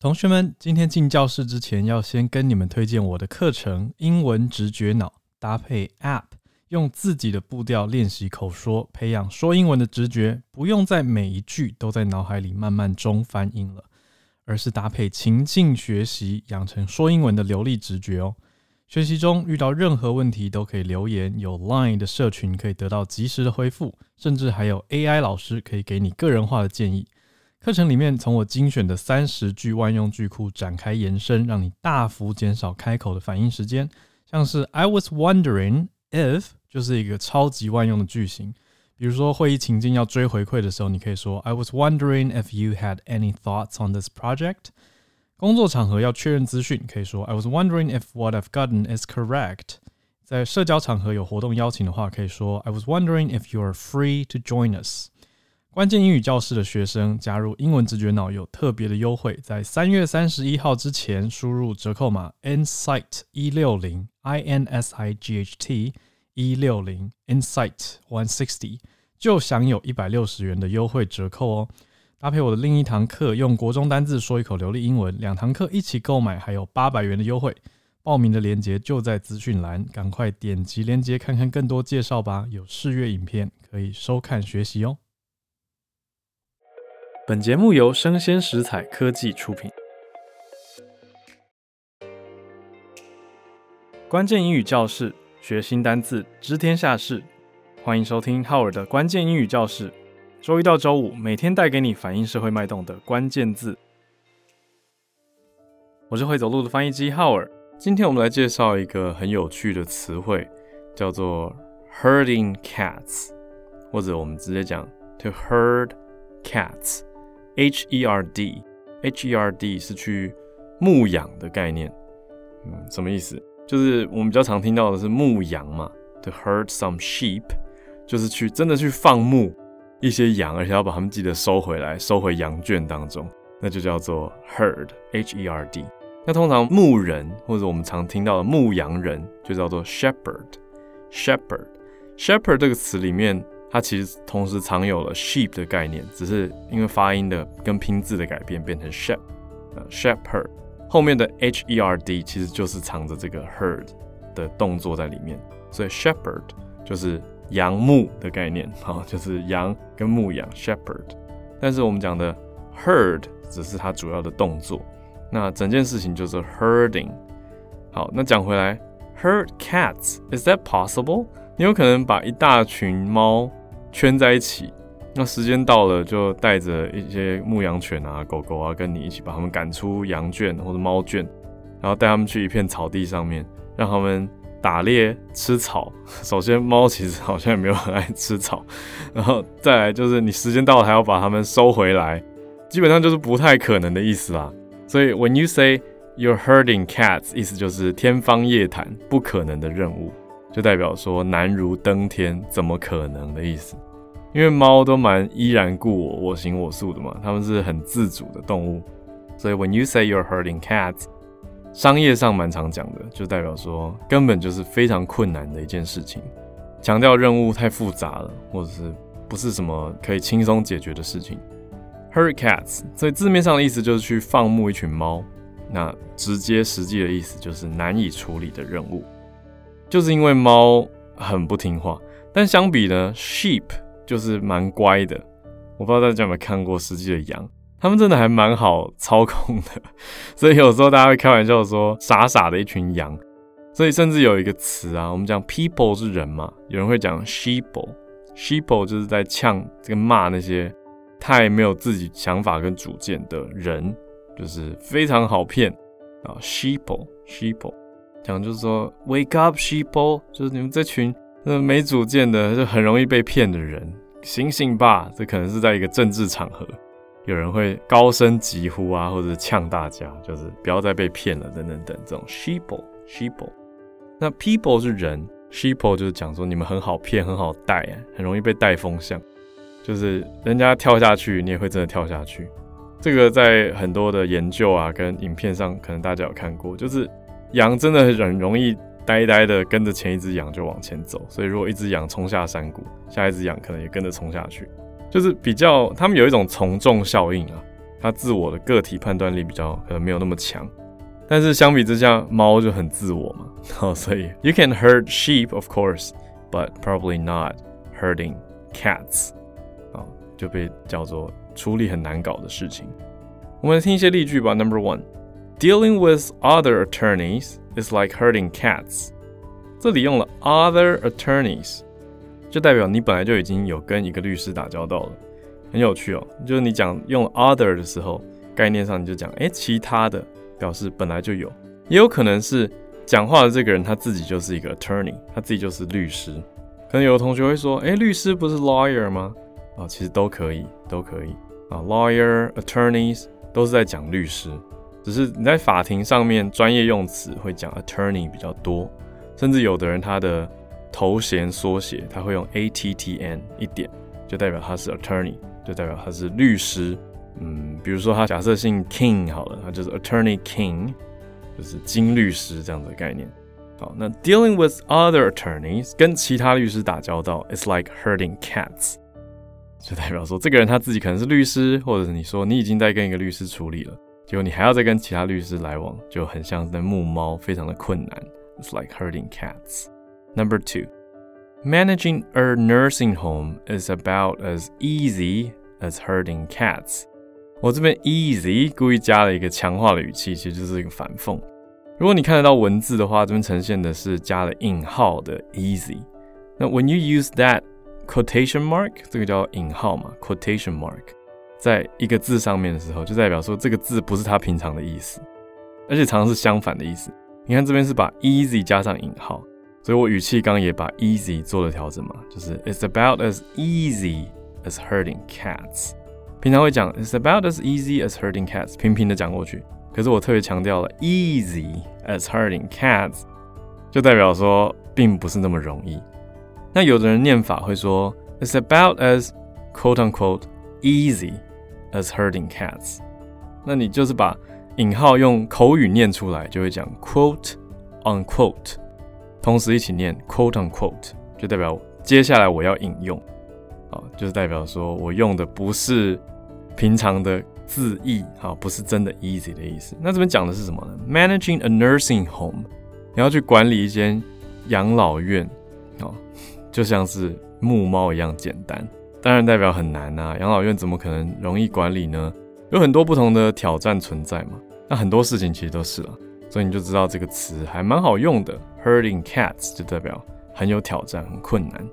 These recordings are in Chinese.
同学们，今天进教室之前，要先跟你们推荐我的课程《英文直觉脑》，搭配 App，用自己的步调练习口说，培养说英文的直觉，不用在每一句都在脑海里慢慢中翻英了，而是搭配情境学习，养成说英文的流利直觉哦。学习中遇到任何问题都可以留言，有 Line 的社群可以得到及时的回复，甚至还有 AI 老师可以给你个人化的建议。课程里面从我精选的三十句万用句库展开延伸，让你大幅减少开口的反应时间。像是 I was wondering if 就是一个超级万用的句型。比如说会议情境要追回馈的时候，你可以说 I was wondering if you had any thoughts on this project。工作场合要确认资讯，可以说 I was wondering if what I've gotten is correct。在社交场合有活动邀请的话，可以说 I was wondering if you are free to join us。 关键英语教室的学生加入英文直觉脑有特别的优惠，在三月三十一号之前输入折扣码 insight 一六零 i n s i g h t 一六零 insight one sixty 就享有一百六十元的优惠折扣哦。搭配我的另一堂课，用国中单字说一口流利英文，两堂课一起购买还有八百元的优惠。报名的链接就在资讯栏，赶快点击链接看看更多介绍吧。有试阅影片可以收看学习哦。本节目由生鲜食材科技出品。关键英语教室，学新单字，知天下事。欢迎收听浩尔的关键英语教室。周一到周五，每天带给你反映社会脉动的关键字。我是会走路的翻译机浩尔。今天我们来介绍一个很有趣的词汇，叫做 herding cats，或者我们直接讲 to herd cats。H E R D，H E R D 是去牧养的概念，嗯，什么意思？就是我们比较常听到的是牧羊嘛，to herd some sheep，就是去真的去放牧一些羊，而且要把它们记得收回来，收回羊圈当中，那就叫做 herd，H E R D。那通常牧人或者我们常听到的牧羊人就叫做 shepherd，shepherd，shepherd 这个词里面。它其实同时藏有了 sheep 的概念，只是因为发音的跟拼字的改变变成 shep，呃，shepherd 后面的 h e r d 其实就是藏着这个 herd 的动作在里面，所以 shepherd 就是羊牧的概念，好，就是羊跟牧羊 shepherd。但是我们讲的 herd 只是它主要的动作，那整件事情就是 herding。好，那讲回来，herd cats，is that possible？你有可能把一大群猫圈在一起，那时间到了就带着一些牧羊犬啊、狗狗啊，跟你一起把它们赶出羊圈或者猫圈，然后带它们去一片草地上面，让它们打猎吃草。首先，猫其实好像也没有很爱吃草，然后再来就是你时间到了还要把它们收回来，基本上就是不太可能的意思啦。所以，when you say you're herding cats，意思就是天方夜谭，不可能的任务，就代表说难如登天，怎么可能的意思。因为猫都蛮依然故我、我行我素的嘛，它们是很自主的动物，所以 when you say you're herding cats，商业上蛮常讲的，就代表说根本就是非常困难的一件事情，强调任务太复杂了，或者是不是什么可以轻松解决的事情。herd cats，所以字面上的意思就是去放牧一群猫，那直接实际的意思就是难以处理的任务，就是因为猫很不听话，但相比呢，sheep。就是蛮乖的，我不知道大家有没有看过实际的羊，他们真的还蛮好操控的，所以有时候大家会开玩笑说傻傻的一群羊，所以甚至有一个词啊，我们讲 people 是人嘛，有人会讲 sheep，sheep 就是在呛这个骂那些太没有自己想法跟主见的人，就是非常好骗。啊，sheeple，sheeple，讲就是说 wake up sheep! 就是你们这群。那没主见的就很容易被骗的人，醒醒吧！这可能是在一个政治场合，有人会高声疾呼啊，或者呛大家，就是不要再被骗了，等等等。这种 sheep, sheep，那 people 是人，sheep 就是讲说你们很好骗，很好带，很容易被带风向，就是人家跳下去，你也会真的跳下去。这个在很多的研究啊，跟影片上，可能大家有看过，就是羊真的很容易。呆呆的跟着前一只羊就往前走，所以如果一只羊冲下山谷，下一只羊可能也跟着冲下去，就是比较他们有一种从众效应啊。它自我的个体判断力比较可能没有那么强。但是相比之下，猫就很自我嘛，哦，所以 you can herd sheep of course, but probably not herding cats，啊，就被叫做处理很难搞的事情。我们来听一些例句吧。Number one, dealing with other attorneys is like herding cats。这里用了 other attorneys，就代表你本来就已经有跟一个律师打交道了，很有趣哦。就是你讲用 other 的时候，概念上你就讲，诶，其他的，表示本来就有，也有可能是讲话的这个人他自己就是一个 attorney，他自己就是律师。可能有的同学会说，诶，律师不是 lawyer 吗？啊，其实都可以，都可以啊，lawyer、attorneys 都是在讲律师，只是你在法庭上面专业用词会讲 attorney 比较多。甚至有的人他的头衔缩写他会用 ATTN 一点，就代表他是 attorney，就代表他是律师。嗯，比如说他假设姓 King 好了，他就是 Attorney King，就是金律师这样的概念。好，那 dealing with other attorneys 跟其他律师打交道，it's like herding cats，就代表说这个人他自己可能是律师，或者是你说你已经在跟一个律师处理了，结果你还要再跟其他律师来往，就很像在牧猫，非常的困难。It's like herding cats. Number two, managing a nursing home is about as easy as herding cats. 我这边 easy 故意加了一个强化的语气，其实就是一个反讽。如果你看得到文字的话，这边呈现的是加了引号的 easy。那 when you use that quotation mark，这个叫引号嘛，quotation mark， 在一个字上面的时候，就代表说这个字不是它平常的意思，而且常常是相反的意思。你看这边是把 easy 加上引号，所以我语气刚刚也把 easy 做了调整嘛，就是 it's about as easy as hurting cats。平常会讲 it's about as easy as hurting cats，平平的讲过去。可是我特别强调了 easy as hurting cats，就代表说并不是那么容易。那有的人念法会说 it's about as quote unquote easy as herding cats，那你就是把引号用口语念出来，就会讲 quote unquote，同时一起念 quote unquote，就代表接下来我要引用，啊，就是代表说我用的不是平常的字义，啊，不是真的 easy 的意思。那这边讲的是什么呢？Managing a nursing home，你要去管理一间养老院，哦，就像是牧猫一样简单，当然代表很难啊。养老院怎么可能容易管理呢？有很多不同的挑战存在嘛，那很多事情其实都是了，所以你就知道这个词还蛮好用的。Herding cats 就代表很有挑战、很困难。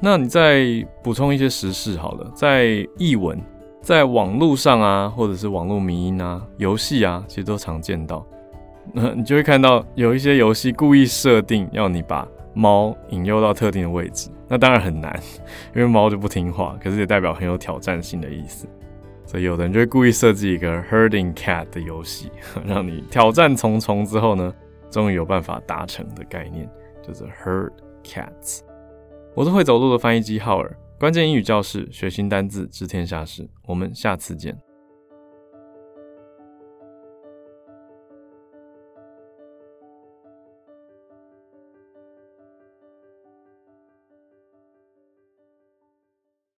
那你再补充一些时事好了，在译文、在网络上啊，或者是网络迷因啊、游戏啊，其实都常见到。那 你就会看到有一些游戏故意设定要你把猫引诱到特定的位置，那当然很难，因为猫就不听话，可是也代表很有挑战性的意思。所以有的人就会故意设计一个 herding cat 的游戏，让你挑战重重之后呢，终于有办法达成的概念，就是 herd cats。我是会走路的翻译机浩尔，关键英语教室，学新单字，知天下事。我们下次见。